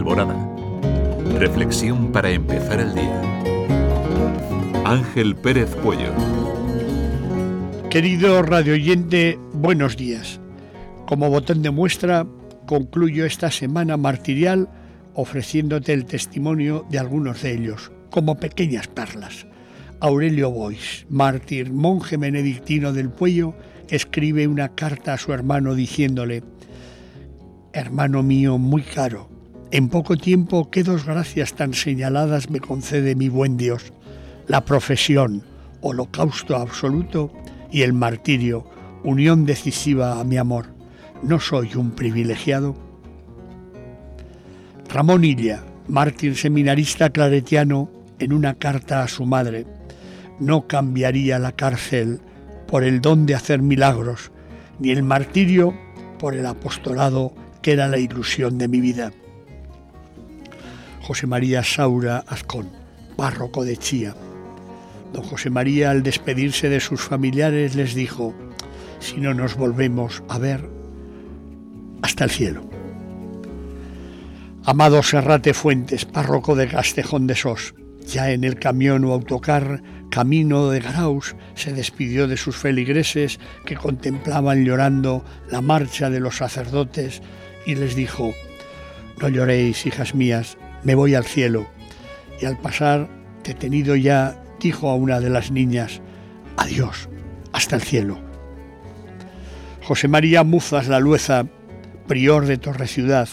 Alborada. Reflexión para empezar el día. Ángel Pérez Puello. Querido radioyente, buenos días. Como botón de muestra, concluyo esta semana martirial ofreciéndote el testimonio de algunos de ellos, como pequeñas perlas. Aurelio Bois, mártir, monje benedictino del Puello, escribe una carta a su hermano diciéndole, Hermano mío muy caro, en poco tiempo qué dos gracias tan señaladas me concede mi buen Dios, la profesión, holocausto absoluto, y el martirio, unión decisiva a mi amor. ¿No soy un privilegiado? Ramón Illa, mártir seminarista claretiano, en una carta a su madre, no cambiaría la cárcel por el don de hacer milagros, ni el martirio por el apostolado que era la ilusión de mi vida. José María Saura Azcón, párroco de Chía. Don José María, al despedirse de sus familiares, les dijo, si no nos volvemos a ver, hasta el cielo. Amado Serrate Fuentes, párroco de Castejón de Sos, ya en el camión o autocar camino de Graus, se despidió de sus feligreses que contemplaban llorando la marcha de los sacerdotes y les dijo, no lloréis, hijas mías, me voy al cielo. Y al pasar, detenido ya, dijo a una de las niñas, adiós, hasta el cielo. José María Muzas La Lueza, prior de Torre Ciudad,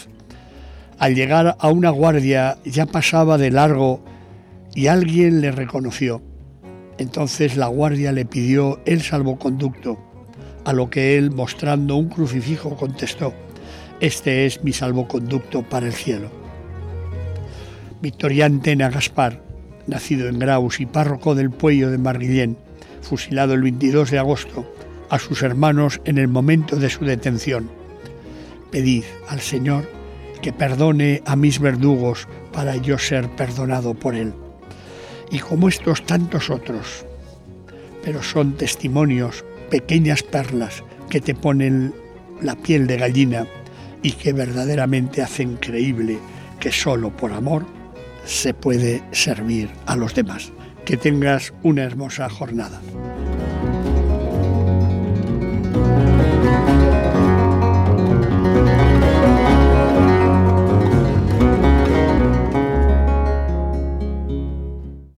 al llegar a una guardia ya pasaba de largo y alguien le reconoció. Entonces la guardia le pidió el salvoconducto, a lo que él, mostrando un crucifijo, contestó, Este es mi salvoconducto para el cielo. Victorián Tena Gaspar, nacido en Graus y párroco del Puello de Marguillén, fusilado el 22 de agosto, a sus hermanos en el momento de su detención. Pedid al Señor que perdone a mis verdugos para yo ser perdonado por Él y como estos tantos otros. Pero son testimonios, pequeñas perlas que te ponen la piel de gallina y que verdaderamente hacen creíble que solo por amor se puede servir a los demás. Que tengas una hermosa jornada.